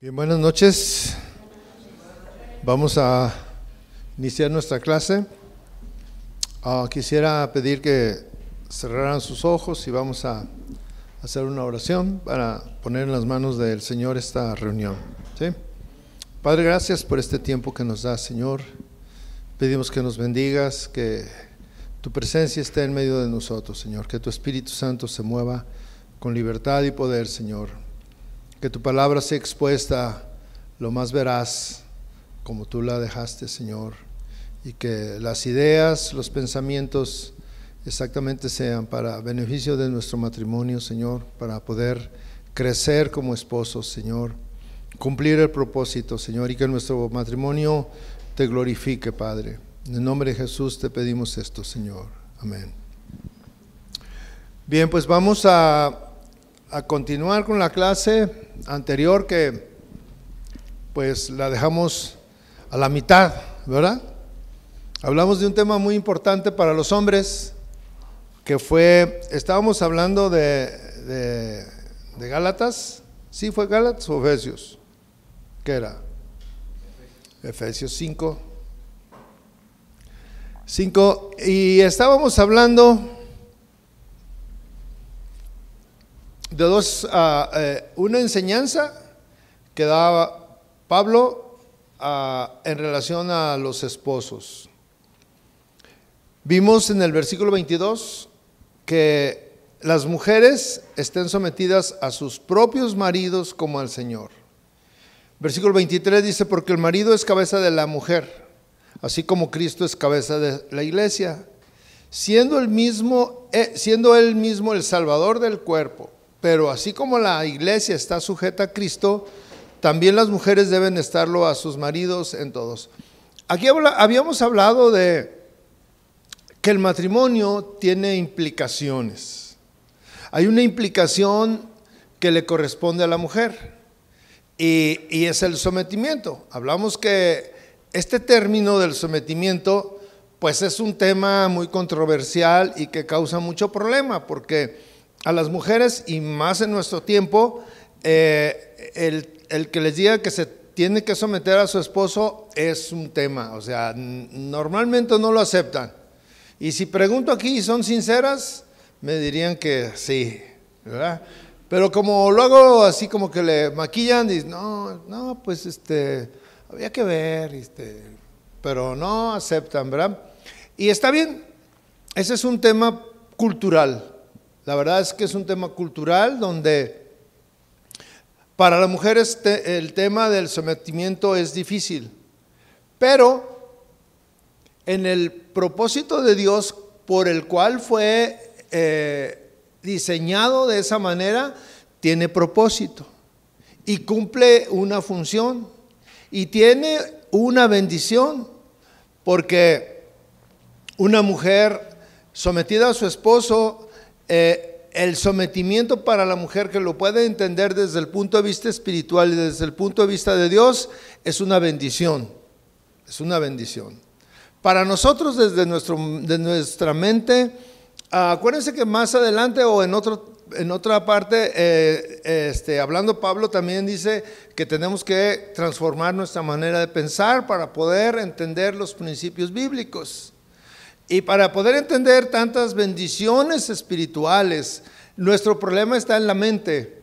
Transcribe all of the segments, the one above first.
Bien, buenas noches. Vamos a iniciar nuestra clase. Ah, quisiera pedir que cerraran sus ojos y vamos a hacer una oración para poner en las manos del Señor esta reunión. Padre, gracias por este tiempo que nos das, Señor. Pedimos que nos bendigas, que tu presencia esté en medio de nosotros, Señor, que tu Espíritu Santo se mueva con libertad y poder, Señor que tu palabra sea expuesta lo más veraz como tú la dejaste, Señor, y que las ideas, los pensamientos exactamente sean para beneficio de nuestro matrimonio, Señor, para poder crecer como esposos, Señor, cumplir el propósito, Señor, y que nuestro matrimonio te glorifique, Padre. En el nombre de Jesús te pedimos esto, Señor. Amén. Bien, pues vamos a a continuar con la clase anterior que pues la dejamos a la mitad, ¿verdad? Hablamos de un tema muy importante para los hombres, que fue, estábamos hablando de, de, Gálatas, ¿sí fue Gálatas o Efesios? ¿Qué era? Efesios 5. 5, y estábamos hablando de dos, eh, una enseñanza que daba Pablo ah, en relación a los esposos. Vimos en el versículo 22 que las mujeres estén sometidas a sus propios maridos como al Señor. Versículo 23 dice, porque el marido es cabeza de la mujer, así como Cristo es cabeza de la iglesia, siendo, el mismo, eh, siendo él mismo el salvador del cuerpo. Pero así como la iglesia está sujeta a Cristo, también las mujeres deben estarlo a sus maridos en todos. Aquí habíamos hablado de que el matrimonio tiene implicaciones. Hay una implicación que le corresponde a la mujer y, es el sometimiento. Hablamos que este término del sometimiento pues es un tema muy controversial y que causa mucho problema porque a las mujeres y más en nuestro tiempo, eh, el, que les diga que se tiene que someter a su esposo es un tema, o sea, normalmente no lo aceptan. Y si pregunto aquí y son sinceras, me dirían que sí, ¿verdad? Pero como luego así como que le maquillan, dicen, no, no, pues este, había que ver, este, pero no aceptan, ¿verdad? Y está bien, ese es un tema cultural. La verdad es que es un tema cultural donde para las mujeres el tema del sometimiento es difícil, pero en el propósito de Dios por el cual fue eh, diseñado de esa manera, tiene propósito y cumple una función y tiene una bendición, porque una mujer sometida a su esposo eh, el sometimiento para la mujer que lo puede entender desde el punto de vista espiritual y desde el punto de vista de Dios es una bendición, es una bendición. Para nosotros desde nuestro, de nuestra mente, acuérdense que más adelante o en, otro, en otra parte, eh, este, hablando Pablo también dice que tenemos que transformar nuestra manera de pensar para poder entender los principios bíblicos. Y para poder entender tantas bendiciones espirituales, nuestro problema está en la mente.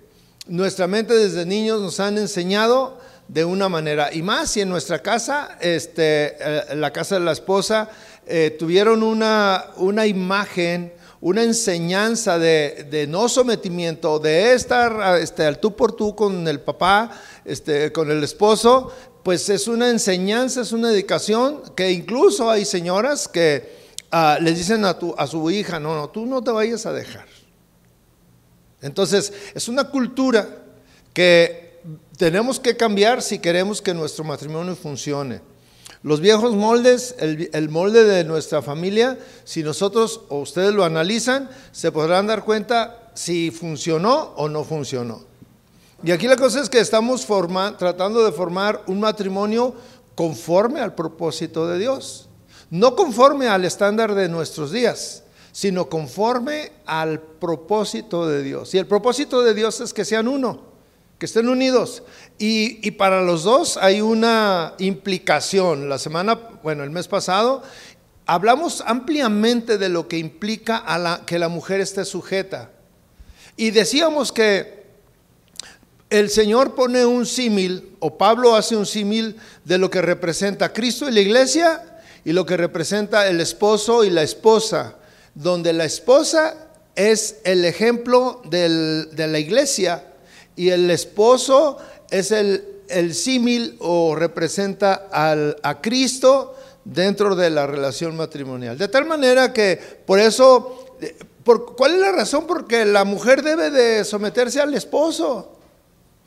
Nuestra mente desde niños nos han enseñado de una manera, y más si en nuestra casa, este, eh, la casa de la esposa, eh, tuvieron una, una imagen, una enseñanza de, no sometimiento, de estar este, al tú por tú con el papá, este, con el esposo, pues es una enseñanza, es una dedicación que incluso hay señoras que Ah, les dicen a, tu, a su hija, no, no, tú no te vayas a dejar. Entonces, es una cultura que tenemos que cambiar si queremos que nuestro matrimonio funcione. Los viejos moldes, el, el, molde de nuestra familia, si nosotros o ustedes lo analizan, se podrán dar cuenta si funcionó o no funcionó. Y aquí la cosa es que estamos tratando de formar un matrimonio conforme al propósito de Dios no conforme al estándar de nuestros días, sino conforme al propósito de Dios. Y el propósito de Dios es que sean uno, que estén unidos. Y, para los dos hay una implicación. La semana, bueno, el mes pasado, hablamos ampliamente de lo que implica que la mujer esté sujeta. Y decíamos que el Señor pone un símil, o Pablo hace un símil de lo que representa Cristo y la iglesia y lo que representa el esposo y la esposa, donde la esposa es el ejemplo de la iglesia y el esposo es el, símil o representa al, a Cristo dentro de la relación matrimonial. De tal manera que por eso, por, ¿cuál es la razón? Porque la mujer debe de someterse al esposo.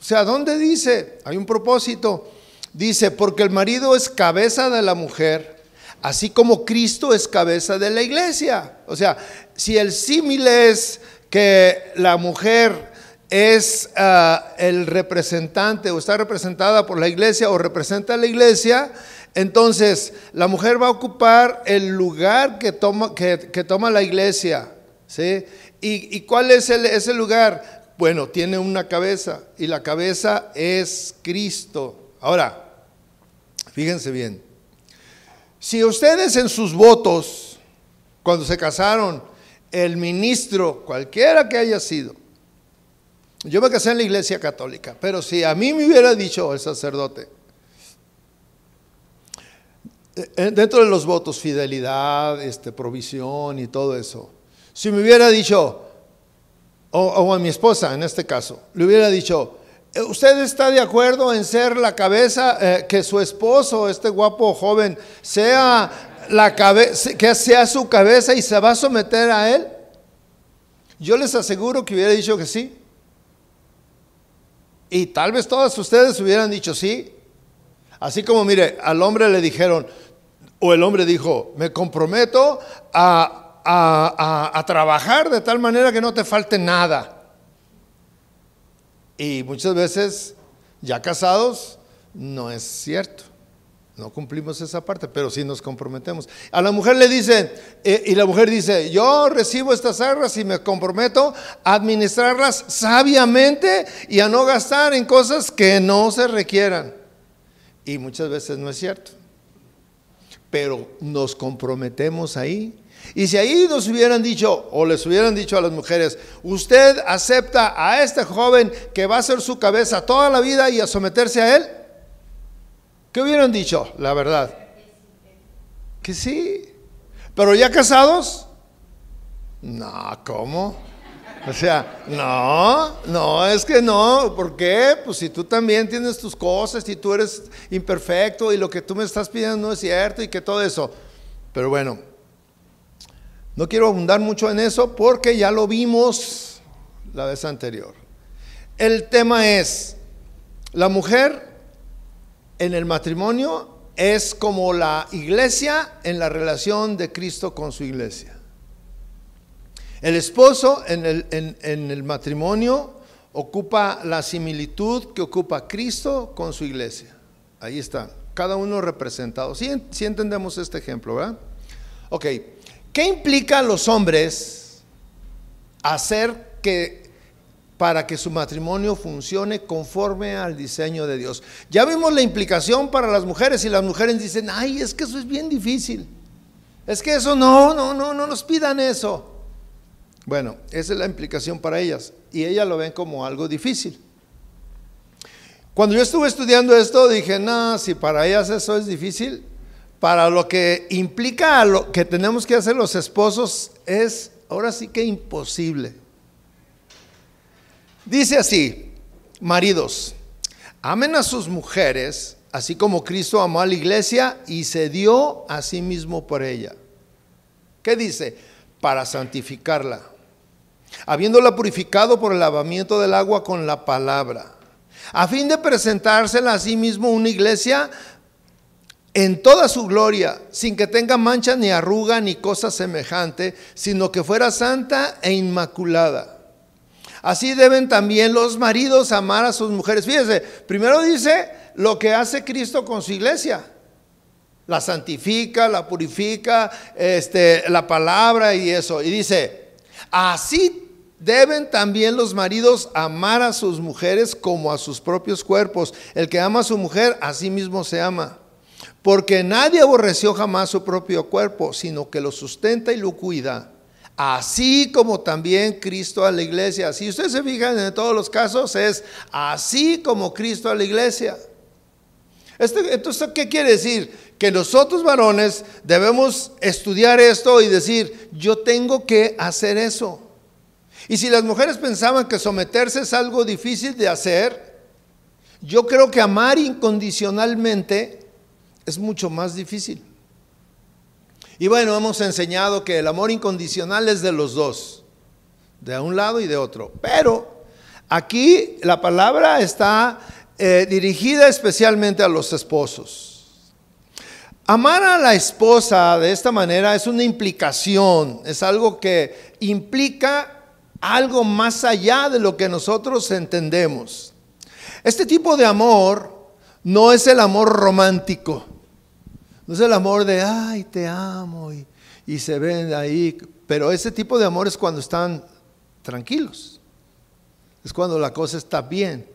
O sea, ¿dónde dice? Hay un propósito. Dice, porque el marido es cabeza de la mujer, así como Cristo es cabeza de la iglesia. O sea, si el símil es que la mujer es ah, el representante o está representada por la iglesia o representa a la iglesia, entonces la mujer va a ocupar el lugar que toma, que, toma la iglesia. ¿sí? ¿Y, cuál es ese lugar? Bueno, tiene una cabeza y la cabeza es Cristo. Ahora, fíjense bien, si ustedes en sus votos, cuando se casaron, el ministro, cualquiera que haya sido, yo me casé en la iglesia católica, pero si a mí me hubiera dicho el sacerdote, eh, eh, dentro de los votos, fidelidad, este, provisión y todo eso, si me hubiera dicho, o, a mi esposa en este caso, le hubiera dicho, ¿usted está de acuerdo en ser la cabeza, que su esposo, este guapo joven, sea la cabeza, que sea su cabeza y se va a someter a él? Yo les aseguro que hubiera dicho que sí. Y tal vez todas ustedes hubieran dicho sí. Así como, mire, al hombre le dijeron, o el hombre dijo, me comprometo a, a, trabajar de tal manera que no te falte nada. Y muchas veces, ya casados, no es cierto. No cumplimos esa parte, pero sí nos comprometemos. A la mujer le dicen, eh, y la mujer dice, yo recibo estas arras y me comprometo a administrarlas sabiamente y a no gastar en cosas que no se requieran. Y muchas veces no es cierto. Pero nos comprometemos ahí. Y si ahí nos hubieran dicho, o les hubieran dicho a las mujeres, usted acepta a este joven que va a ser su cabeza toda la vida y a someterse a él, ¿Qué hubieran dicho? La verdad. Que sí. Pero ya casados? No, ¿cómo? O sea, no, no, es que no. ¿Por qué? Pues si tú también tienes tus cosas y tú eres imperfecto y lo que tú me estás pidiendo no es cierto y que todo eso. Pero bueno, no quiero abundar mucho en eso porque ya lo vimos la vez anterior. El tema es, la mujer en el matrimonio es como la iglesia en la relación de Cristo con su iglesia. El esposo en el, matrimonio ocupa la similitud que ocupa Cristo con su iglesia. Ahí está, cada uno representado. Si ¿Sí, entendemos este ejemplo, ¿verdad? Ok, ¿qué implica a los hombres hacer que para que su matrimonio funcione conforme al diseño de Dios. Ya vimos la implicación para las mujeres y las mujeres dicen, ay, es que eso es bien difícil. Es que eso no, no, no, no nos pidan eso. Bueno, esa es la implicación para ellas y ellas lo ven como algo difícil. Cuando yo estuve estudiando esto dije, no, si para ellas eso es difícil, para lo que implica lo que tenemos que hacer los esposos es ahora sí que imposible. Dice así, maridos, amen a sus mujeres, así como Cristo amó a la iglesia y se dio a sí mismo por ella. ¿Qué dice? Para santificarla, habiéndola purificado por el lavamiento del agua con la palabra, a fin de presentársela a sí mismo una iglesia en toda su gloria, sin que tenga mancha ni arruga ni cosa semejante, sino que fuera santa e inmaculada. Así deben también los maridos amar a sus mujeres. Fíjese, primero dice lo que hace Cristo con su iglesia. La santifica, la purifica, este, la palabra y eso. Y dice, así Deben también los maridos amar a sus mujeres como a sus propios cuerpos. El que ama a su mujer, a sí mismo se ama. Porque nadie aborreció jamás su propio cuerpo, sino que lo sustenta y lo cuida. Así como también Cristo a la iglesia. Si ustedes se fijan en todos los casos, es así como Cristo a la iglesia. Este, entonces, ¿qué quiere decir? Que nosotros varones debemos estudiar esto y decir, yo tengo que hacer eso. Y si las mujeres pensaban que someterse es algo difícil de hacer, yo creo que amar incondicionalmente es mucho más difícil. Y bueno, hemos enseñado que el amor incondicional es de los dos, de un lado y de otro. Pero aquí la palabra está eh, dirigida especialmente a los esposos. Amar a la esposa de esta manera es una implicación, es algo que implica algo más allá de lo que nosotros entendemos. Este tipo de amor no es el amor romántico, no es el amor de, ay, te amo y, se ven ahí, pero ese tipo de amor es cuando están tranquilos, es cuando la cosa está bien.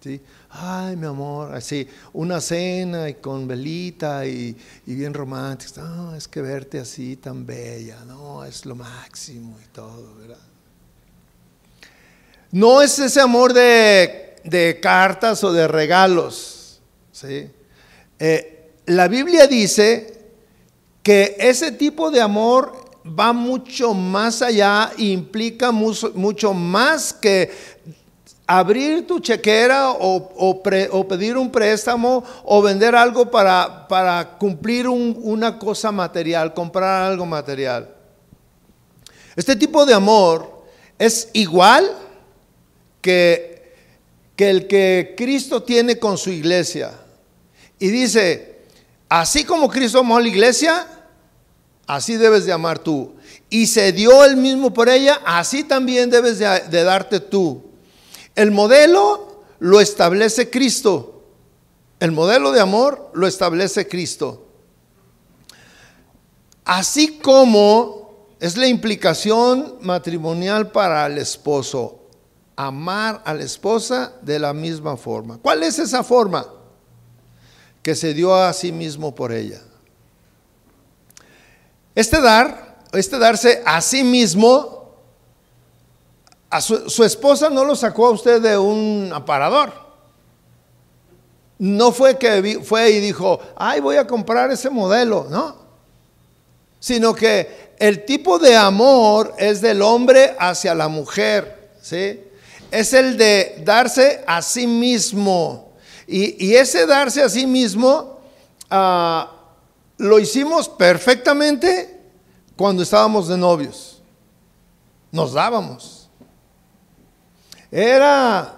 ¿sí? Ay, mi amor, así, una cena y con velita y, y bien romántica. No, es que verte así tan bella, no, es lo máximo y todo, ¿verdad? No es ese amor de, cartas o de regalos. ¿sí? Eh, la Biblia dice que ese tipo de amor va mucho más allá, implica mucho, más que abrir tu chequera o, pedir un préstamo o vender algo para, cumplir una cosa material, comprar algo material. Este tipo de amor es igual que, que el que Cristo tiene con su iglesia. Y dice, así como Cristo amó a la iglesia, así debes de amar tú. Y se dio el mismo por ella, así también debes de, de darte tú. El modelo lo establece Cristo. El modelo de amor lo establece Cristo. Así como es la implicación matrimonial para el esposo amar a la esposa de la misma forma. ¿Cuál es esa forma? Que se dio a sí mismo por ella. Este dar, este darse a sí mismo, a su, esposa no lo sacó a usted de un aparador. No fue que fue y dijo, ay, voy a comprar ese modelo, no. Sino que el tipo de amor es del hombre hacia la mujer, ¿sí? es el de darse a sí mismo. Y, ese darse a sí mismo ah, lo hicimos perfectamente cuando estábamos de novios. Nos dábamos. Era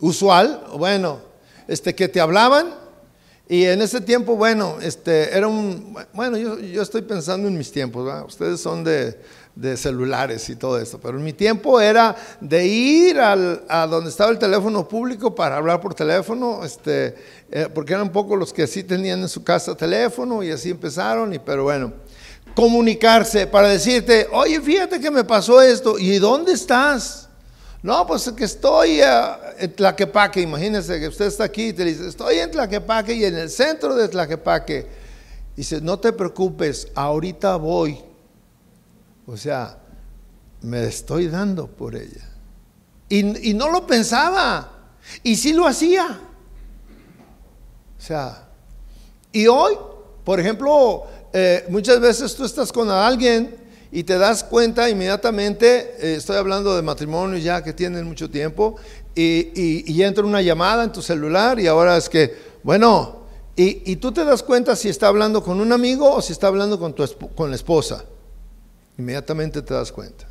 usual, bueno, este, que te hablaban y en ese tiempo, bueno, este, era un, bueno, yo, yo estoy pensando en mis tiempos, ustedes son de, de celulares y todo esto. Pero mi tiempo era de ir a donde estaba el teléfono público para hablar por teléfono, este, eh, porque eran pocos los que sí tenían en su casa teléfono y así empezaron, y, pero bueno, comunicarse para decirte, oye, fíjate que me pasó esto, ¿y dónde estás? No, pues que estoy eh, en Tlaquepaque, imagínense que usted está aquí y te dice, estoy en Tlaquepaque y en el centro de Tlaquepaque. Dice, no te preocupes, ahorita voy o sea, me estoy dando por ella. Y, no lo pensaba. Y sí lo hacía. O sea, y hoy, por ejemplo, eh, muchas veces tú estás con alguien y te das cuenta inmediatamente, eh, estoy hablando de matrimonio ya que tienen mucho tiempo, y, entra una llamada en tu celular y ahora es que, bueno, y, y, tú te das cuenta si está hablando con un amigo o si está hablando con, tu, con la esposa. Inmediatamente te das cuenta.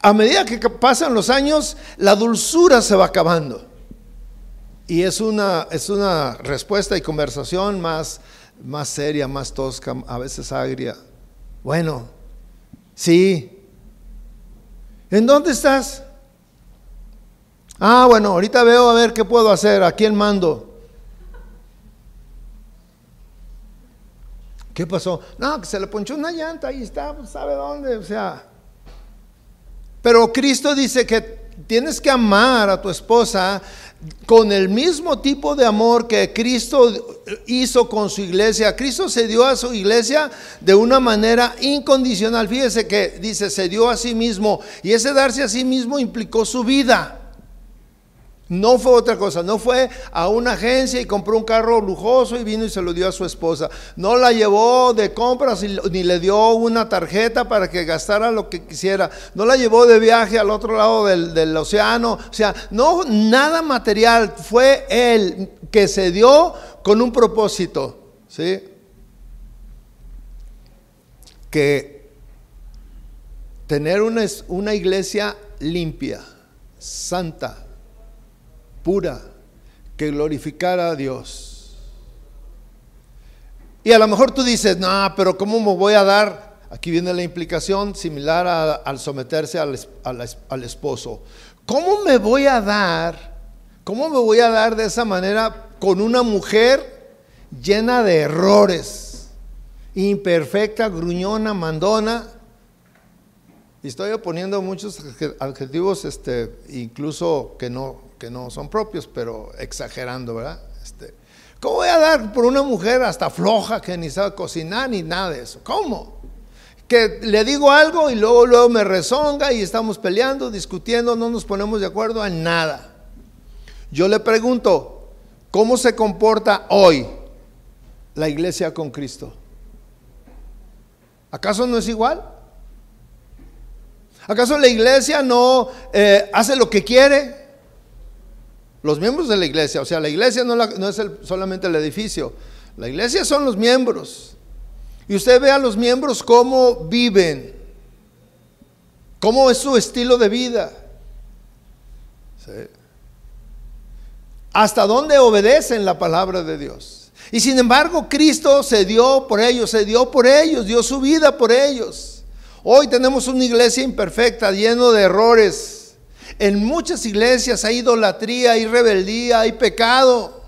A medida que pasan los años, la dulzura se va acabando. Y es una, es una respuesta y conversación más, más seria, más tosca, a veces agria. Bueno, sí. ¿En dónde estás? Ah, bueno, ahorita veo a ver qué puedo hacer, a quién mando. ¿Qué pasó? No, que se le ponchó una llanta, ahí está, pues, sabe dónde, o sea. Pero Cristo dice que tienes que amar a tu esposa con el mismo tipo de amor que Cristo hizo con su iglesia. Cristo se dio a su iglesia de una manera incondicional. Fíjese que dice, se dio a sí mismo. Y ese darse a sí mismo implicó su vida. No fue otra cosa, no fue a una agencia y compró un carro lujoso y vino y se lo dio a su esposa. No la llevó de compras ni le dio una tarjeta para que gastara lo que quisiera. No la llevó de viaje al otro lado del, océano. O sea, no nada material. Fue él que se dio con un propósito. ¿Sí? Que tener una, una iglesia limpia, santa pura que glorificara a Dios. Y a lo mejor tú dices, no, pero ¿cómo me voy a dar? Aquí viene la implicación similar al someterse al, al esposo. ¿Cómo me voy a dar? ¿Cómo me voy a dar de esa manera con una mujer llena de errores? Imperfecta, gruñona, mandona. Y estoy poniendo muchos adjetivos, este, incluso que no, no son propios, pero exagerando, ¿verdad? Este, ¿Cómo voy a dar por una mujer hasta floja que ni sabe cocinar ni nada de eso? ¿Cómo? Que le digo algo y luego, luego me rezonga y estamos peleando, discutiendo, no nos ponemos de acuerdo en nada. Yo le pregunto, ¿cómo se comporta hoy la iglesia con Cristo? ¿Acaso no es igual? ¿Acaso la iglesia no eh, hace lo que quiere? Los miembros de la iglesia, o sea, la iglesia no, es solamente el edificio, la iglesia son los miembros. Y usted ve a los miembros cómo viven, cómo es su estilo de vida. Hasta dónde obedecen la palabra de Dios. Y sin embargo, Cristo se dio por ellos, se dio por ellos, dio su vida por ellos. Hoy tenemos una iglesia imperfecta, lleno de errores, en muchas iglesias hay idolatría, hay rebeldía, hay pecado.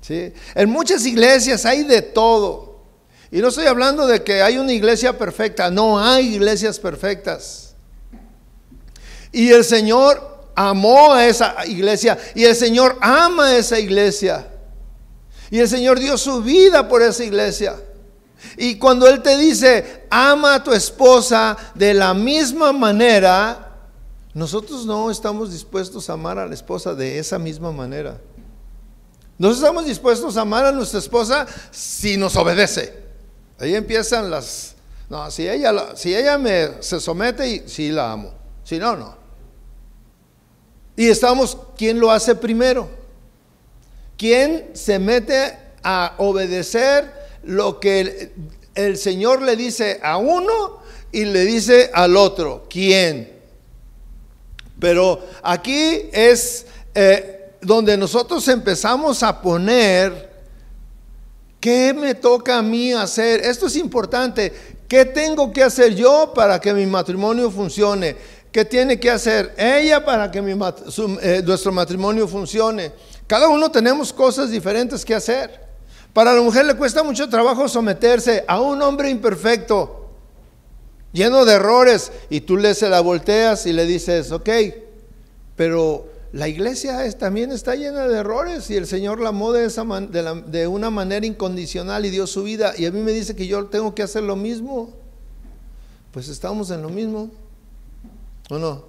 ¿sí? En muchas iglesias hay de todo. Y no estoy hablando de que hay una iglesia perfecta, no hay iglesias perfectas. Y el Señor amó a esa iglesia y el Señor ama a esa iglesia. Y el Señor dio su vida por esa iglesia. Y cuando Él te dice, ama a tu esposa de la misma manera, nosotros no estamos dispuestos a amar a la esposa de esa misma manera. No estamos dispuestos a amar a nuestra esposa si nos obedece. Ahí empiezan las... No, si ella, si ella me se somete, y sí la amo. Si no, no. Y estamos, ¿quién lo hace primero? ¿Quién se mete a obedecer lo que el Señor le dice a uno y le dice al otro? ¿Quién? Pero aquí es eh, donde nosotros empezamos a poner, ¿qué me toca a mí hacer? Esto es importante. ¿Qué tengo que hacer yo para que mi matrimonio funcione? ¿Qué tiene que hacer ella para que eh, nuestro matrimonio funcione? Cada uno tenemos cosas diferentes que hacer. Para la mujer le cuesta mucho trabajo someterse a un hombre imperfecto lleno de errores, y tú le se la volteas y le dices, ok, pero la iglesia también está llena de errores y el Señor la amó de, esa de, una manera incondicional y dio su vida, y a mí me dice que yo tengo que hacer lo mismo. Pues estamos en lo mismo, ¿o no?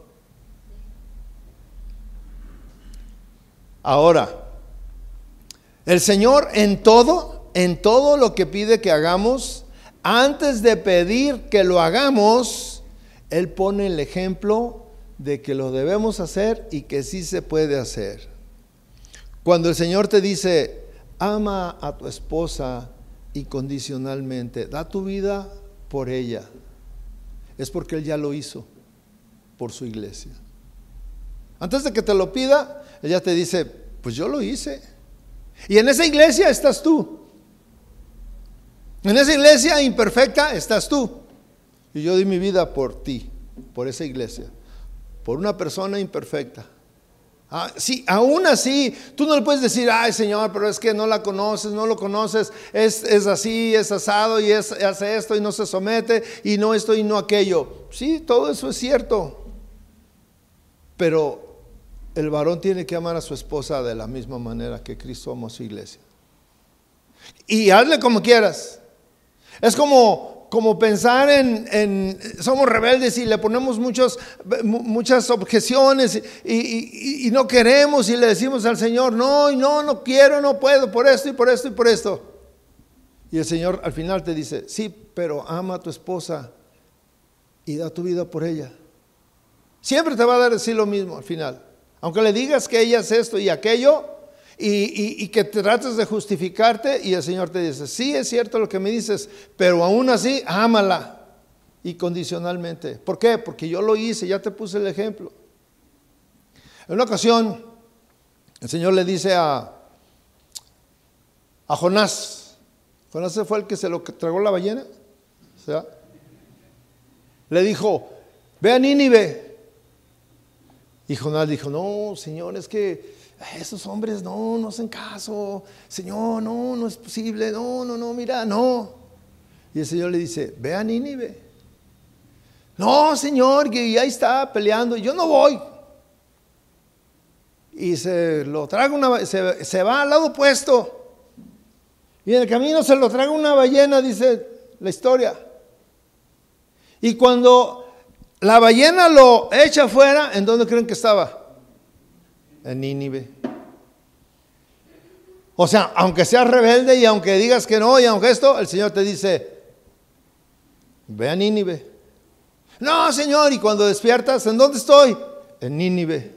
Ahora, el Señor en todo, en todo lo que pide que hagamos, antes de pedir que lo hagamos, Él pone el ejemplo de que lo debemos hacer y que sí se puede hacer. Cuando el Señor te dice, ama a tu esposa incondicionalmente, da tu vida por ella, es porque Él ya lo hizo por su iglesia. Antes de que te lo pida, ella te dice, pues yo lo hice. Y en esa iglesia estás tú. En esa iglesia imperfecta estás tú. Y yo di mi vida por ti, por esa iglesia, por una persona imperfecta. Ah, sí, aún así, tú no le puedes decir, ay Señor, pero es que no la conoces, no lo conoces, es, es así, es asado y es, hace esto y no se somete y no esto y no aquello. Sí, todo eso es cierto. Pero el varón tiene que amar a su esposa de la misma manera que Cristo amó a su iglesia. Y hazle como quieras. Es como, como pensar en, somos rebeldes y le ponemos muchos, muchas objeciones y, y, no queremos y le decimos al Señor, no, no, no quiero, no puedo, por esto y por esto y por esto. Y el Señor al final te dice, sí, pero ama a tu esposa y da tu vida por ella. Siempre te va a decir lo mismo al final. Aunque le digas que ella es esto y aquello y, que trates de justificarte y el Señor te dice, sí es cierto lo que me dices, pero aún así, ámala incondicionalmente. ¿Por qué? Porque yo lo hice, ya te puse el ejemplo. En una ocasión, el Señor le dice a, a Jonás, Jonás fue el que se lo tragó la ballena, o sea, le dijo, ve a Nínive, y Jonás dijo, no, Señor, es que esos hombres no, no hacen caso. Señor, no, no es posible. No, no, no, mira, no. Y el Señor le dice, ve a Nínive. No, Señor, y ahí está peleando. Yo no voy. Y se lo traga una, se, se va al lado opuesto. Y en el camino se lo traga una ballena, dice la historia. Y cuando la ballena lo echa afuera, ¿en dónde creen que estaba? En Nínive. O sea, aunque seas rebelde y aunque digas que no y aunque esto, el Señor te dice, ve a Nínive. No, Señor, y cuando despiertas, ¿en dónde estoy? En Nínive.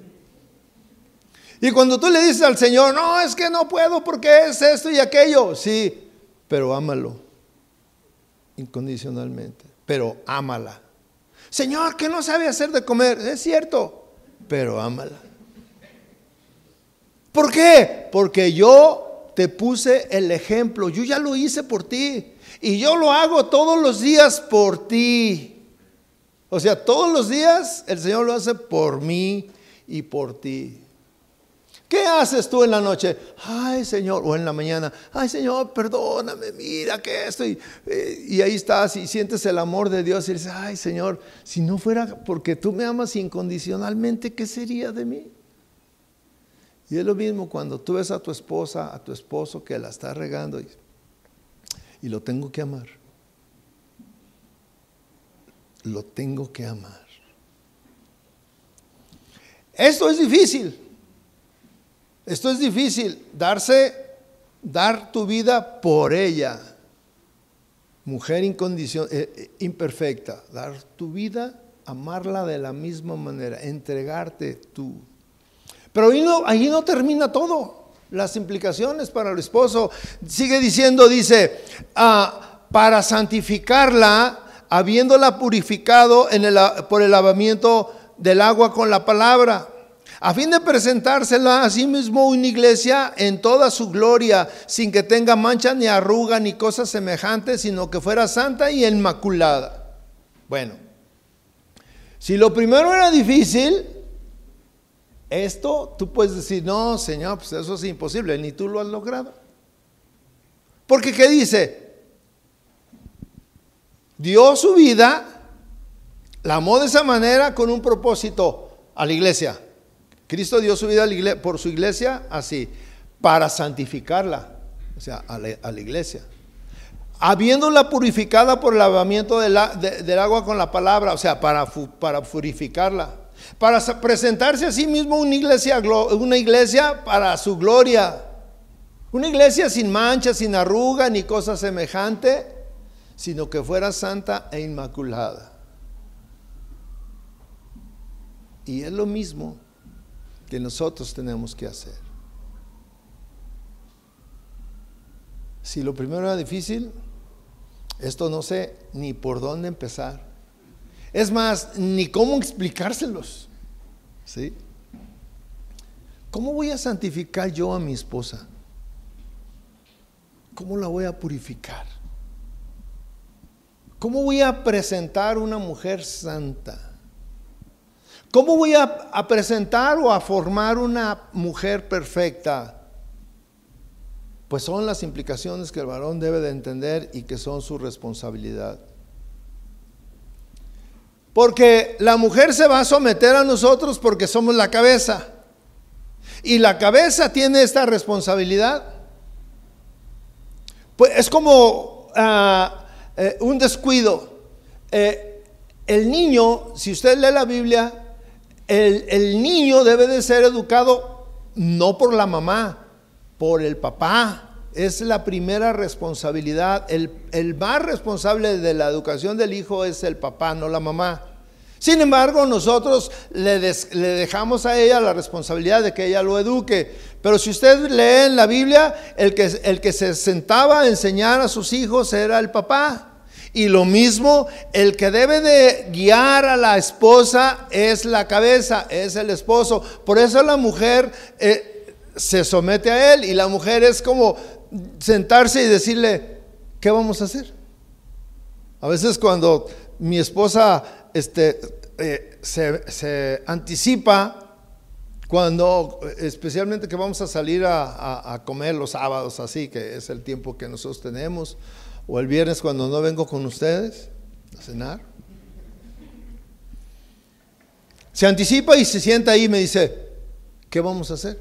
Y cuando tú le dices al Señor, no, es que no puedo porque es esto y aquello, sí, pero ámalo incondicionalmente, pero ámala. Señor, que no sabe hacer de comer. Es cierto, pero ámala. ¿Por qué? Porque yo te puse el ejemplo. Yo ya lo hice por ti. Y yo lo hago todos los días por ti. O sea, todos los días el Señor lo hace por mí y por ti. ¿Qué haces tú en la noche? Ay, Señor, o en la mañana, ay, Señor, perdóname, mira que estoy. Eh, y ahí estás y sientes el amor de Dios y dices, ay, Señor, si no fuera porque tú me amas incondicionalmente, ¿qué sería de mí? Y es lo mismo cuando tú ves a tu esposa, a tu esposo que la está regando y, y lo tengo que amar. Lo tengo que amar. Esto es difícil. Esto es difícil, darse, dar tu vida por ella. Mujer eh, eh, imperfecta, dar tu vida, amarla de la misma manera, entregarte tú. Pero ahí no, termina todo. Las implicaciones para el esposo. Sigue diciendo, dice, ah, para santificarla, habiéndola purificado en el, por el lavamiento del agua con la palabra a fin de presentársela a sí mismo una iglesia en toda su gloria, sin que tenga mancha ni arruga ni cosas semejantes, sino que fuera santa y inmaculada. Bueno, si lo primero era difícil, esto tú puedes decir, no, Señor, pues eso es imposible, ni tú lo has logrado. Porque ¿qué dice? Dio su vida, la amó de esa manera con un propósito a la iglesia. Cristo dio su vida por su iglesia así, para santificarla, o sea, a la, iglesia. Habiéndola purificada por el lavamiento del agua con la palabra, o sea, para, para purificarla. Para presentarse a sí mismo una iglesia, una iglesia para su gloria. Una iglesia sin mancha, sin arruga, ni cosa semejante, sino que fuera santa e inmaculada. Y es lo mismo que nosotros tenemos que hacer. Si lo primero era difícil, esto no sé ni por dónde empezar. Es más, ni cómo explicárselos. ¿Sí? ¿Cómo voy a santificar yo a mi esposa? ¿Cómo la voy a purificar? ¿Cómo voy a presentar una mujer santa? ¿Cómo voy a, presentar o a formar una mujer perfecta? Pues son las implicaciones que el varón debe de entender y que son su responsabilidad. Porque la mujer se va a someter a nosotros porque somos la cabeza. Y la cabeza tiene esta responsabilidad. Pues es como ah, eh, un descuido. Eh, el niño, si usted lee la Biblia, el, niño debe de ser educado no por la mamá, por el papá. Es la primera responsabilidad. El, más responsable de la educación del hijo es el papá, no la mamá. Sin embargo, nosotros le, dejamos a ella la responsabilidad de que ella lo eduque. Pero si usted lee en la Biblia, el que, el que se sentaba a enseñar a sus hijos era el papá. Y lo mismo, el que debe de guiar a la esposa es la cabeza, es el esposo. Por eso la mujer eh, se somete a él y la mujer es como sentarse y decirle, ¿qué vamos a hacer? A veces cuando mi esposa este, eh, se, se, anticipa, cuando especialmente que vamos a salir a, a comer los sábados, así que es el tiempo que nosotros tenemos, o el viernes cuando no vengo con ustedes a cenar. Se anticipa y se sienta ahí y me dice, ¿qué vamos a hacer?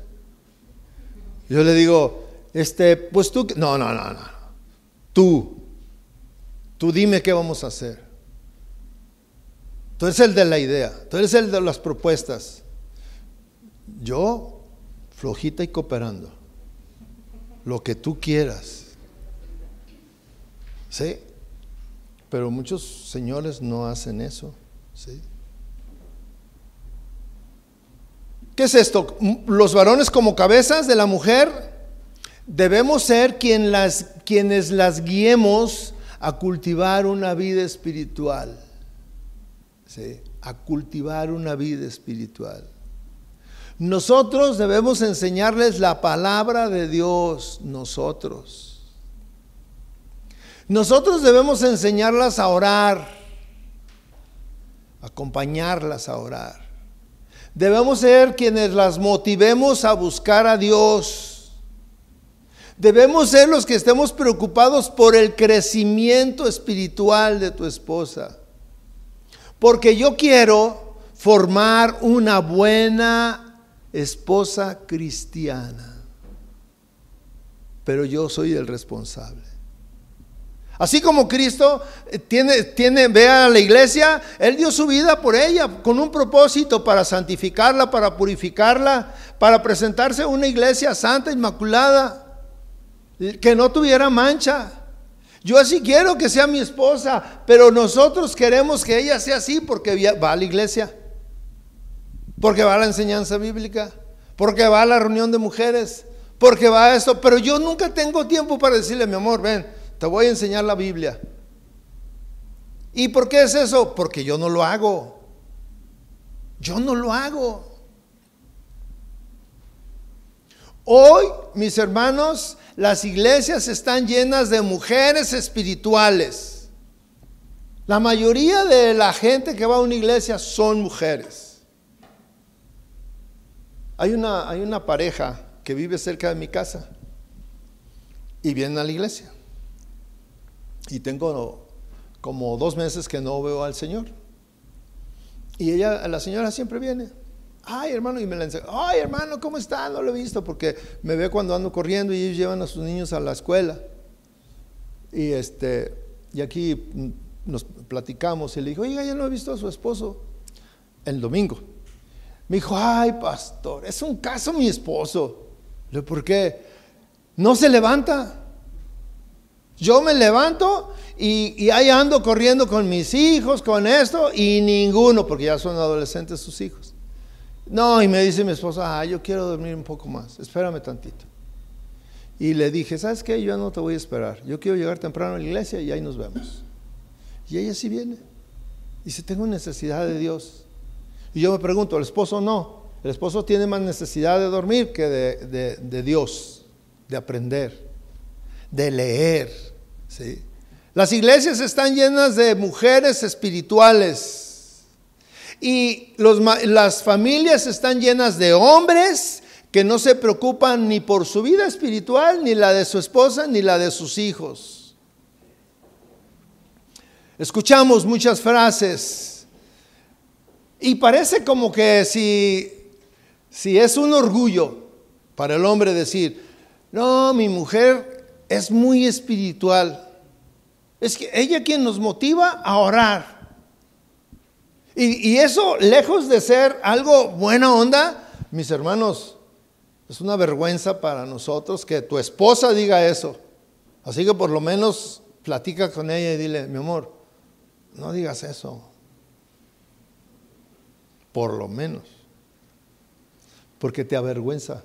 Yo le digo, este, pues tú, no, no, no, no, tú, tú dime qué vamos a hacer. Tú eres el de la idea, tú eres el de las propuestas. Yo, flojita y cooperando, lo que tú quieras. ¿Sí? Pero muchos señores no hacen eso. ¿Sí? ¿Qué es esto? Los varones como cabezas de la mujer debemos ser quien las, quienes las guiemos a cultivar una vida espiritual. A cultivar una vida espiritual. Nosotros debemos enseñarles la palabra de Dios, nosotros. Nosotros debemos enseñarlas a orar, acompañarlas a orar. Debemos ser quienes las motivemos a buscar a Dios. Debemos ser los que estemos preocupados por el crecimiento espiritual de tu esposa. Porque yo quiero formar una buena esposa cristiana. Pero yo soy el responsable. Así como Cristo eh, tiene, tiene, ve a la iglesia, Él dio su vida por ella, con un propósito para santificarla, para purificarla, para presentarse una iglesia santa, inmaculada, que no tuviera mancha. Yo así quiero que sea mi esposa, pero nosotros queremos que ella sea así porque va a la iglesia, porque va a la enseñanza bíblica, porque va a la reunión de mujeres, porque va a esto, pero yo nunca tengo tiempo para decirle, mi amor, ven, te voy a enseñar la Biblia. ¿Y por qué es eso? Porque yo no lo hago. Yo no lo hago. Hoy, mis hermanos, las iglesias están llenas de mujeres espirituales. La mayoría de la gente que va a una iglesia son mujeres. Hay una, hay una pareja que vive cerca de mi casa y vienen a la iglesia. Y tengo como dos meses que no veo al Señor. Y ella, la señora siempre viene. Ay, hermano, y me la enseña. Ay, hermano, ¿cómo está? No lo he visto porque me ve cuando ando corriendo y ellos llevan a sus niños a la escuela. Y este, y aquí nos platicamos y le dijo, oiga, ya no he visto a su esposo el domingo. Me dijo, ay, pastor, es un caso mi esposo. Le ¿por qué? No se levanta. Yo me levanto y, ahí ando corriendo con mis hijos, con esto, y ninguno, porque ya son adolescentes sus hijos. No, y me dice mi esposa, ah, yo quiero dormir un poco más, espérame tantito. Y le dije, ¿sabes qué? Yo no te voy a esperar, yo quiero llegar temprano a la iglesia y ahí nos vemos. Y ella sí viene. Dice, tengo necesidad de Dios. Y yo me pregunto, ¿el esposo no? El esposo tiene más necesidad de dormir que de Dios, de aprender de leer. ¿sí? Las iglesias están llenas de mujeres espirituales y las familias están llenas de hombres que no se preocupan ni por su vida espiritual, ni la de su esposa, ni la de sus hijos. Escuchamos muchas frases Y parece como que si, si es un orgullo para el hombre decir, no, mi mujer es muy espiritual. Es que ella quien nos motiva a orar. Y, eso, lejos de ser algo buena onda, mis hermanos, es una vergüenza para nosotros que tu esposa diga eso. Así que por lo menos platica con ella y dile, mi amor, no digas eso. Por lo menos. Porque te avergüenza.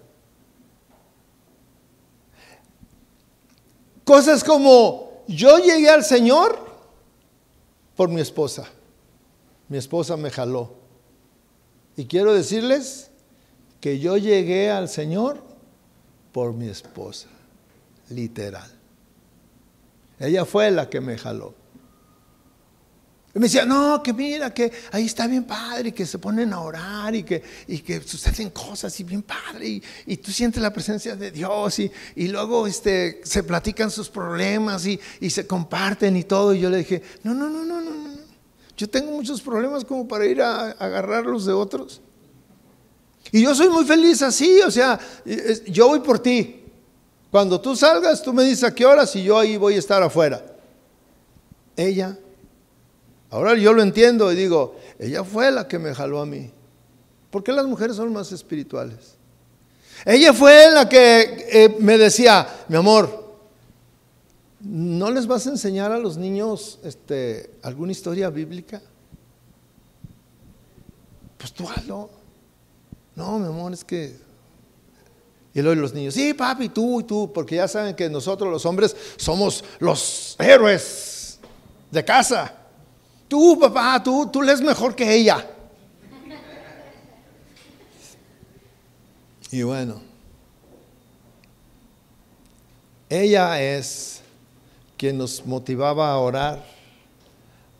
Cosas como, yo llegué al Señor por mi esposa. Mi esposa me jaló. Y quiero decirles que yo llegué al Señor por mi esposa, literal. Ella fue la que me jaló. Y me decía, no, que mira, que ahí está bien padre, y que se ponen a orar y que, y que suceden cosas y bien padre, y, tú sientes la presencia de Dios y, y luego este, se platican sus problemas y, y, se comparten y todo. Y yo le dije, no, no, no, no, no. Yo tengo muchos problemas como para ir a, a agarrarlos de otros. Y yo soy muy feliz así, o sea, yo voy por ti. Cuando tú salgas, tú me dices a qué horas y yo ahí voy a estar afuera. Ella Ahora yo lo entiendo y digo, ella fue la que me jaló a mí. ¿Por qué las mujeres son más espirituales? Ella fue la que eh, me decía, mi amor, ¿no les vas a enseñar a los niños este, alguna historia bíblica? Pues tú hazlo. No, mi amor, es que... Y luego los niños, sí, papi, tú y tú, porque ya saben que nosotros los hombres somos los héroes de casa. Tú, papá, tú, tú lees mejor que ella. Y bueno, ella es quien nos motivaba a orar,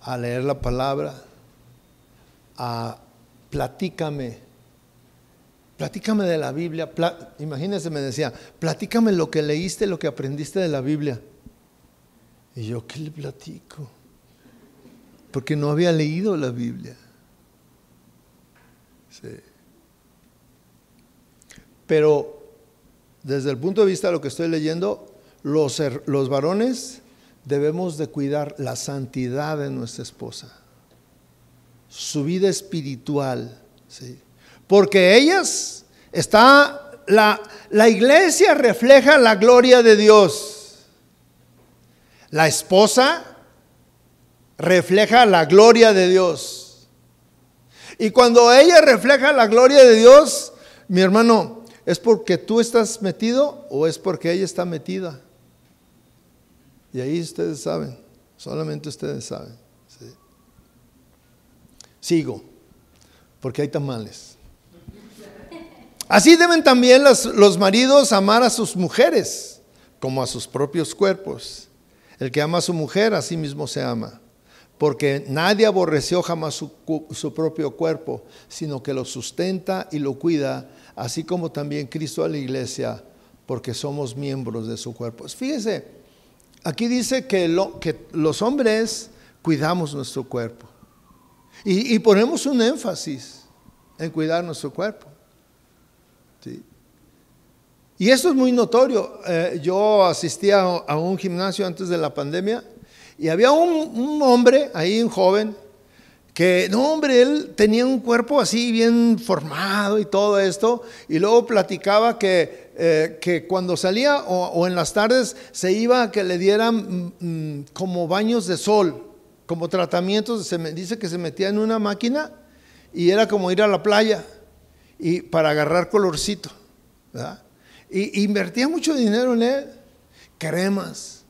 a leer la palabra, a platícame, platícame de la Biblia. Imagínense, me decía, platícame lo que leíste, lo que aprendiste de la Biblia. Y yo, ¿qué le platico? porque no había leído la Biblia. Pero desde el punto de vista de lo que estoy leyendo, los, los varones debemos de cuidar la santidad de nuestra esposa, su vida espiritual, ¿sí? porque ellas está la, la iglesia refleja la gloria de Dios. La esposa refleja la gloria de Dios. Y cuando ella refleja la gloria de Dios, mi hermano, ¿es porque tú estás metido o es porque ella está metida? Y ahí ustedes saben, solamente ustedes saben. Sigo, porque hay tamales. Así deben también los maridos amar a sus mujeres como a sus propios cuerpos. El que ama a su mujer, a sí mismo se ama porque nadie aborreció jamás su, propio cuerpo, sino que lo sustenta y lo cuida, así como también Cristo a la iglesia, porque somos miembros de su cuerpo. Fíjese, aquí dice que, los hombres cuidamos nuestro cuerpo y, ponemos un énfasis en cuidar nuestro cuerpo. Y esto es muy notorio. Eh, yo asistía a un gimnasio antes de la pandemia y había un, hombre ahí, un joven, que, no, hombre, él tenía un cuerpo así bien formado y todo esto, y luego platicaba que, eh, que cuando salía o, en las tardes se iba a que le dieran mm, mm, como baños de sol, como tratamientos, se me, dice que se metía en una máquina y era como ir a la playa y para agarrar colorcito, Y invertía mucho dinero en él, cremas,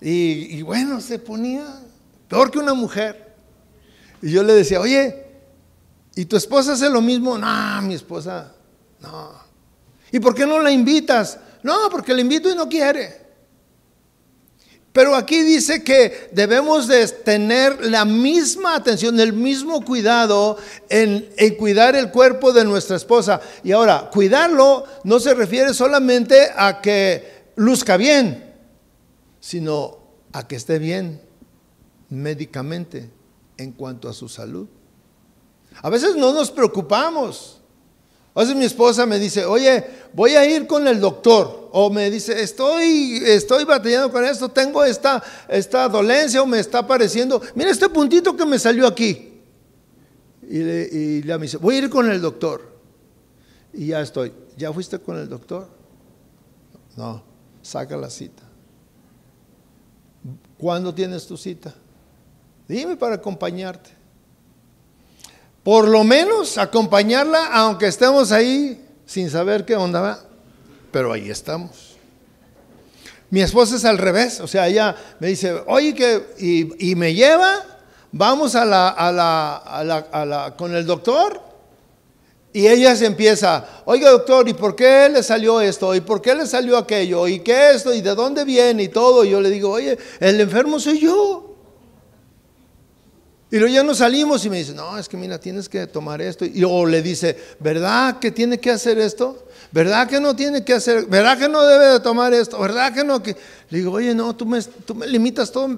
y, bueno, se ponía peor que una mujer. Y yo le decía, oye, ¿y tu esposa hace lo mismo? No, mi esposa, no. ¿Y por qué no la invitas? No, porque la invito y no quiere. Pero aquí dice que debemos de tener la misma atención, el mismo cuidado en, en, cuidar el cuerpo de nuestra esposa. Y ahora, cuidarlo no se refiere solamente a que luzca bien sino a que esté bien médicamente en cuanto a su salud. A veces no nos preocupamos. A veces mi esposa me dice, oye, voy a ir con el doctor. O me dice, estoy, estoy batallando con esto, tengo esta, esta dolencia o me está apareciendo. Mira este puntito que me salió aquí. Y, le, y me dice, voy a ir con el doctor. Y ya estoy. ¿Ya fuiste con el doctor? No, saca la cita. ¿Cuándo tienes tu cita? Dime para acompañarte. Por lo menos acompañarla, aunque estemos ahí sin saber qué onda va. Pero ahí estamos. Mi esposa es al revés, o sea, ella me dice, oye, que, y, me lleva, vamos a la, a la, con el doctor, y ella se empieza, oiga doctor, ¿y por qué le salió esto? ¿Y por qué le salió aquello? ¿Y qué esto? ¿Y de dónde viene? Y todo. Y yo le digo, oye, el enfermo soy yo. Y luego ya nos salimos y me dice, no, es que mira, tienes que tomar esto. Y o le dice, ¿verdad que tiene que hacer esto? ¿Verdad que no tiene que hacer? ¿Verdad que no debe de tomar esto? ¿Verdad que no? Que... Le digo, oye, no, tú me, tú me limitas todo.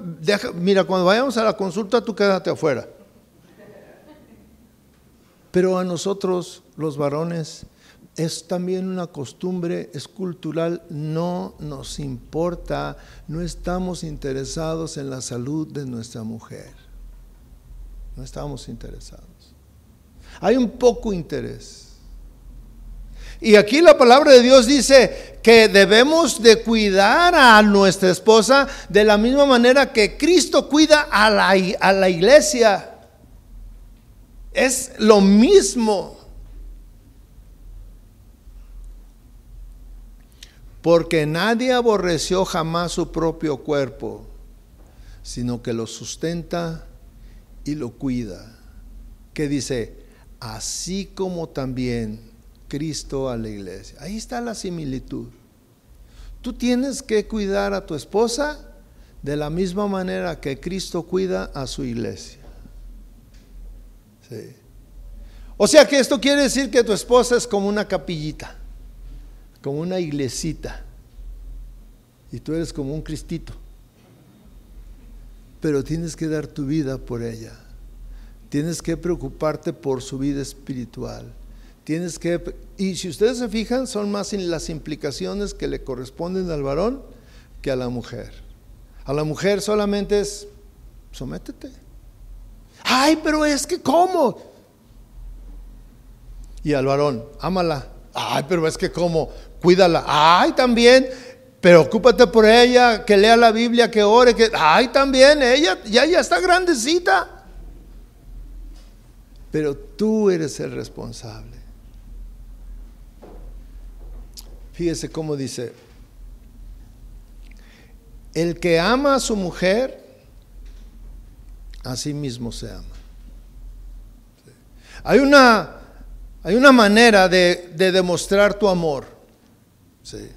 mira, cuando vayamos a la consulta, tú quédate afuera. Pero a nosotros, los varones, es también una costumbre, es cultural, no nos importa, no estamos interesados en la salud de nuestra mujer. No estamos interesados. Hay un poco interés. Y aquí la palabra de Dios dice que debemos de cuidar a nuestra esposa de la misma manera que Cristo cuida a la, a la iglesia. Es lo mismo. Porque nadie aborreció jamás su propio cuerpo, sino que lo sustenta y lo cuida. Que dice, así como también Cristo a la iglesia. Ahí está la similitud. Tú tienes que cuidar a tu esposa de la misma manera que Cristo cuida a su iglesia. O sea que esto quiere decir que tu esposa es como una capillita, como una iglesita, y tú eres como un cristito pero tienes que dar tu vida por ella. Tienes que preocuparte por su vida espiritual. Tienes que y si ustedes se fijan, son más las implicaciones que le corresponden al varón que a la mujer. A la mujer solamente es sométete. Ay, pero es que cómo? Y al varón, ámala. Ay, pero es que cómo? Cuídala. Ay, también Preocúpate por ella, que lea la Biblia, que ore, que... Ay, también, ella ya, está grandecita. Pero tú eres el responsable. Fíjese cómo dice, el que ama a su mujer, a sí mismo se ama. Hay una, hay una manera de, de demostrar tu amor. ¿sí?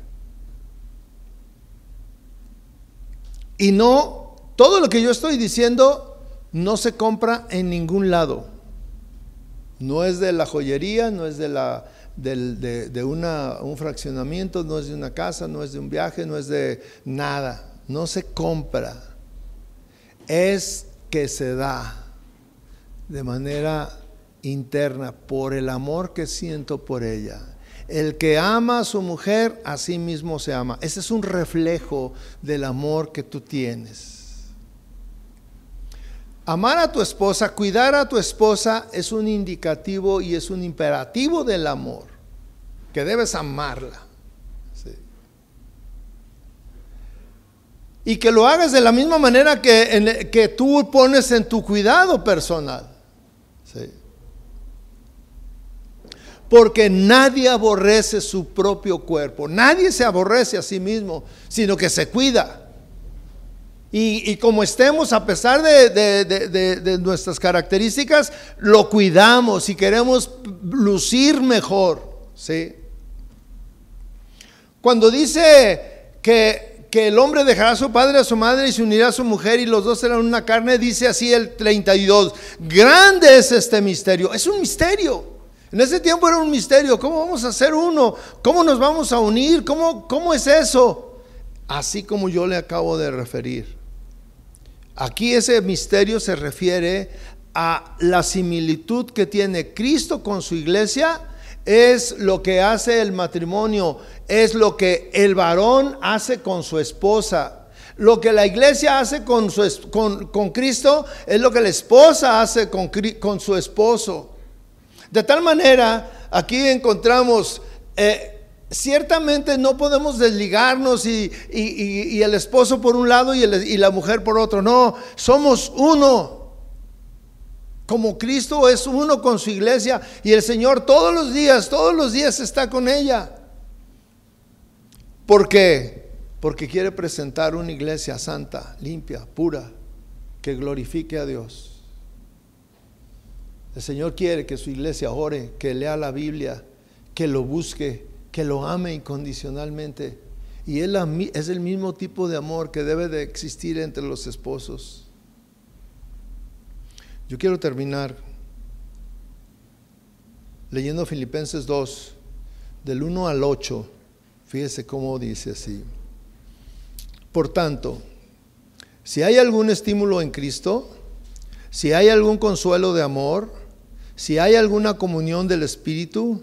Y no, todo lo que yo estoy diciendo no se compra en ningún lado. No es de la joyería, no es de, la, de, una, un fraccionamiento, no es de una casa, no es de un viaje, no es de nada. No se compra. Es que se da de manera interna por el amor que siento por ella. El que ama a su mujer, a sí mismo se ama. Ese es un reflejo del amor que tú tienes. Amar a tu esposa, cuidar a tu esposa es un indicativo y es un imperativo del amor, que debes amarla. Y que lo hagas de la misma manera que, que tú pones en tu cuidado personal. ¿sí? Porque nadie aborrece su propio cuerpo, nadie se aborrece a sí mismo, sino que se cuida. Y, como estemos, a pesar de, nuestras características, lo cuidamos y queremos lucir mejor. Cuando dice que, que el hombre dejará a su padre a su madre y se unirá a su mujer y los dos serán una carne, dice así el 32. Grande es este misterio, es un misterio. En ese tiempo era un misterio, ¿cómo vamos a hacer uno? ¿Cómo nos vamos a unir? ¿Cómo, cómo es eso? Así como yo le acabo de referir. Aquí ese misterio se refiere a la similitud que tiene Cristo con su iglesia, es lo que hace el matrimonio, es lo que el varón hace con su esposa. Lo que la iglesia hace con, Cristo es lo que la esposa hace con, su esposo. De tal manera, aquí encontramos, eh, ciertamente no podemos desligarnos y, y, el esposo por un lado y, y la mujer por otro. No, somos uno como Cristo es uno con su iglesia y el Señor todos los días, todos los días está con ella. ¿Por qué? Porque quiere presentar una iglesia santa, limpia, pura, que glorifique a Dios. El Señor quiere que su iglesia ore, que lea la Biblia, que lo busque, que lo ame incondicionalmente. Y es el mismo tipo de amor que debe de existir entre los esposos. Yo quiero terminar leyendo Filipenses 2, del 1 al 8. Fíjese cómo dice así. Por tanto, si hay algún estímulo en Cristo, si hay algún consuelo de amor, si hay alguna comunión del Espíritu,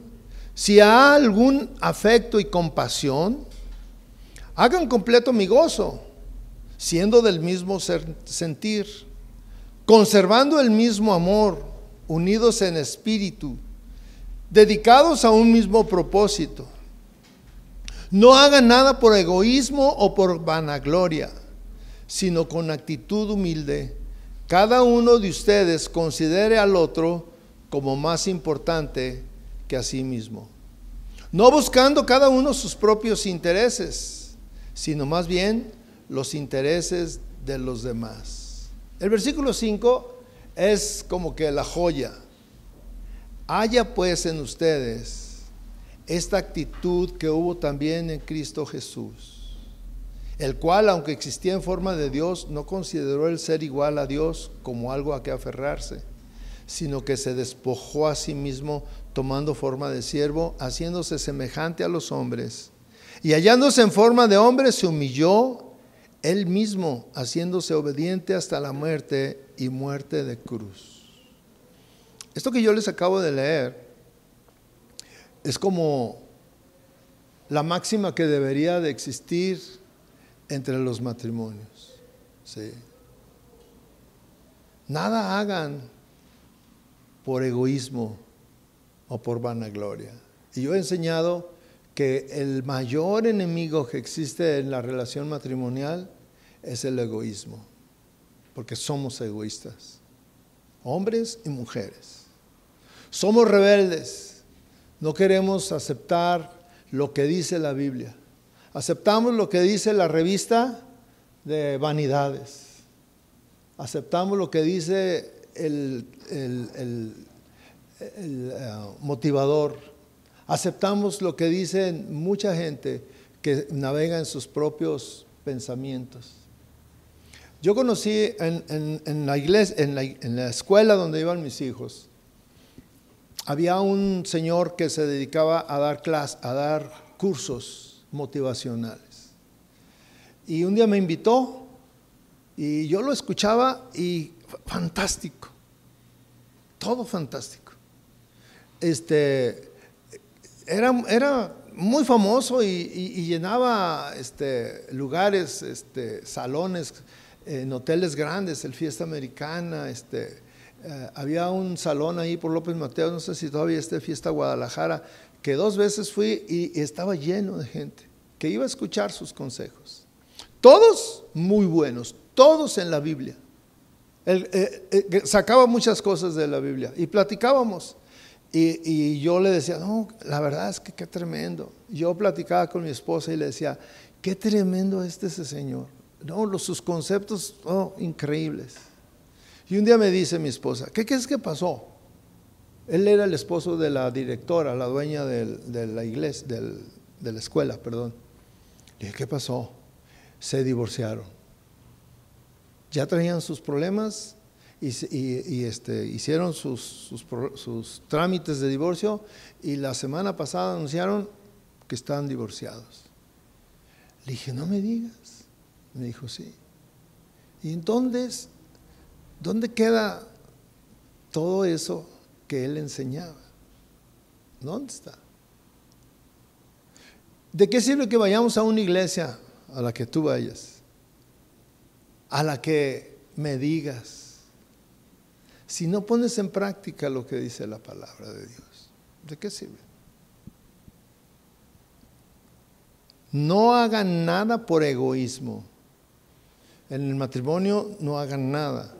si hay algún afecto y compasión, hagan completo mi gozo, siendo del mismo sentir conservando el mismo amor, unidos en espíritu, dedicados a un mismo propósito. No hagan nada por egoísmo o por vanagloria, sino con actitud humilde. Cada uno de ustedes considere al otro como más importante que a sí mismo. No buscando cada uno sus propios intereses, sino más bien los intereses de los demás. El versículo 5 es como que la joya. Haya pues en ustedes esta actitud que hubo también en Cristo Jesús, el cual, aunque existía en forma de Dios, no consideró el ser igual a Dios como algo a que aferrarse, sino que se despojó a sí mismo tomando forma de siervo, haciéndose semejante a los hombres. Y hallándose en forma de hombre, se humilló él mismo haciéndose obediente hasta la muerte y muerte de cruz. Esto que yo les acabo de leer es como la máxima que debería de existir entre los matrimonios. Nada hagan por egoísmo o por vanagloria. Y yo he enseñado que el mayor enemigo que existe en la relación matrimonial es el egoísmo, porque somos egoístas, hombres y mujeres. Somos rebeldes, no queremos aceptar lo que dice la Biblia. Aceptamos lo que dice la revista de vanidades. Aceptamos lo que dice el, eh, motivador Aceptamos lo que dice mucha gente que navega en sus propios pensamientos. Yo conocí en, la iglesia, en la, en la escuela donde iban mis hijos, había un señor que se dedicaba a dar clases, a dar cursos motivacionales. Y un día me invitó y yo lo escuchaba y fantástico, todo fantástico. Este, era, muy famoso y, llenaba este, lugares, este, salones, en hoteles grandes, el Fiesta Americana, este, eh, había un salón ahí por López Mateo, no sé si todavía este Fiesta Guadalajara, que dos veces fui y, estaba lleno de gente que iba a escuchar sus consejos. Todos muy buenos, todos en la Biblia. Eh, eh, sacaba muchas cosas de la Biblia y platicábamos. Y, yo le decía, no, la verdad es que qué tremendo. Yo platicaba con mi esposa y le decía, qué tremendo este Señor. No, los, sus conceptos, oh, increíbles. Y un día me dice mi esposa, ¿qué crees que pasó? Él era el esposo de la directora, la dueña de la iglesia, de la escuela, perdón. Le dije, ¿qué pasó? Se divorciaron. Ya traían sus problemas, y, este, hicieron sus, sus, trámites de divorcio y la semana pasada anunciaron que están divorciados. Le dije, no me digas. Me dijo, sí. ¿Y entonces dónde queda todo eso que él enseñaba. ¿Dónde está? ¿De qué sirve que vayamos a una iglesia a la que tú vayas? A la que me digas. Si no pones en práctica lo que dice la palabra de Dios, ¿de qué sirve? No hagan nada por egoísmo. En el matrimonio no hagan nada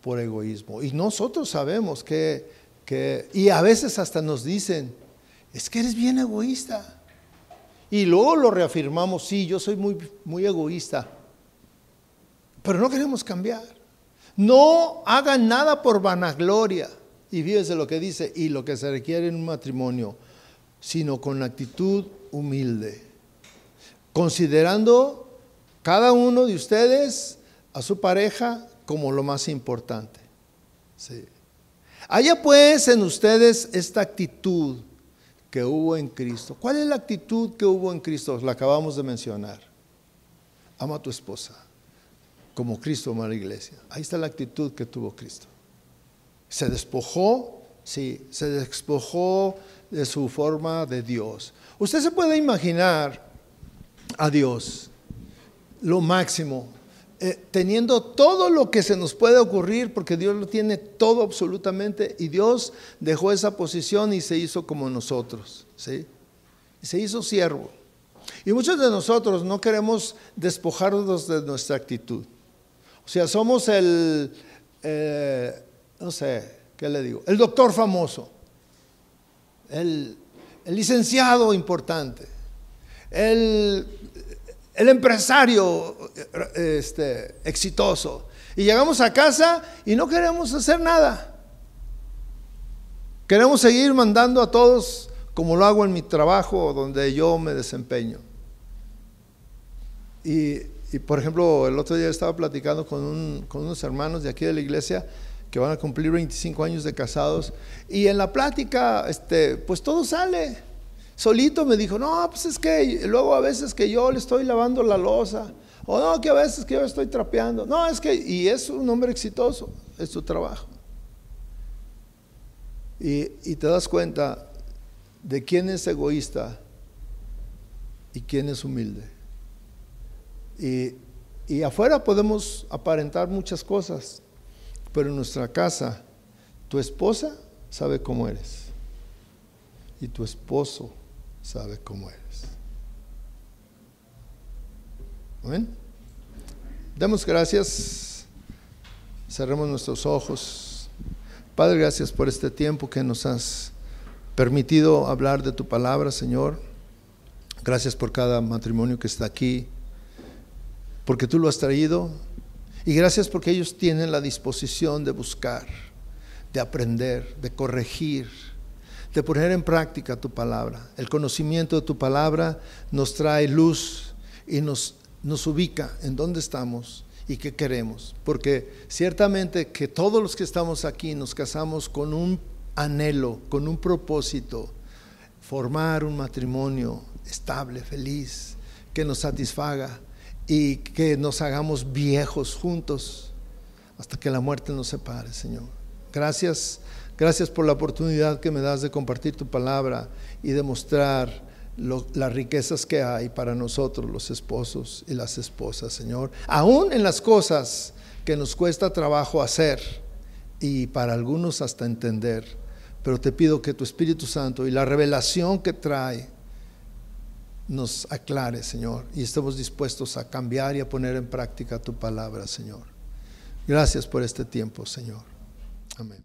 por egoísmo. Y nosotros sabemos que, que, y a veces hasta nos dicen, es que eres bien egoísta. Y luego lo reafirmamos, sí, yo soy muy, muy egoísta. Pero no queremos cambiar. No hagan nada por vanagloria. Y fíjese lo que dice, y lo que se requiere en un matrimonio, sino con actitud humilde. Considerando cada uno de ustedes a su pareja como lo más importante. Sí. Haya pues en ustedes esta actitud que hubo en Cristo. ¿Cuál es la actitud que hubo en Cristo? La acabamos de mencionar. Ama a tu esposa como Cristo ama a la iglesia. Ahí está la actitud que tuvo Cristo. Se despojó, sí, se despojó de su forma de Dios. Usted se puede imaginar a Dios, lo máximo, eh, teniendo todo lo que se nos puede ocurrir, porque Dios lo tiene todo absolutamente, y Dios dejó esa posición y se hizo como nosotros, ¿sí? Y se hizo siervo. Y muchos de nosotros no queremos despojarnos de nuestra actitud. O sea, somos el, eh, no sé, ¿qué le digo? El doctor famoso, el, licenciado importante, el el empresario este, exitoso. Y llegamos a casa y no queremos hacer nada. Queremos seguir mandando a todos como lo hago en mi trabajo donde yo me desempeño. Y, por ejemplo, el otro día estaba platicando con, unos hermanos de aquí de la iglesia que van a cumplir 25 años de casados y en la plática, este, pues todo sale. Solito me dijo, no, pues es que luego a veces que yo le estoy lavando la losa, o no, que a veces que yo estoy trapeando. No, es que, y es un hombre exitoso, es su trabajo. Y, te das cuenta de quién es egoísta y quién es humilde. Y, afuera podemos aparentar muchas cosas, pero en nuestra casa, tu esposa sabe cómo eres y tu esposo sabe cómo eres. ¿Ven? Demos gracias, cerremos nuestros ojos. Padre, gracias por este tiempo que nos has permitido hablar de tu palabra, Señor. Gracias por cada matrimonio que está aquí, porque tú lo has traído. Y gracias porque ellos tienen la disposición de buscar, de aprender, de corregir de poner en práctica tu palabra. El conocimiento de tu palabra nos trae luz y nos, nos ubica en dónde estamos y qué queremos. Porque ciertamente que todos los que estamos aquí nos casamos con un anhelo, con un propósito, formar un matrimonio estable, feliz, que nos satisfaga y que nos hagamos viejos juntos hasta que la muerte nos separe, Señor. Gracias Gracias por la oportunidad que me das de compartir tu palabra y demostrar las riquezas que hay para nosotros, los esposos y las esposas, Señor. Aún en las cosas que nos cuesta trabajo hacer y para algunos hasta entender. Pero te pido que tu Espíritu Santo y la revelación que trae nos aclare, Señor, y estemos dispuestos a cambiar y a poner en práctica tu palabra, Señor. Gracias por este tiempo, Señor. Amén.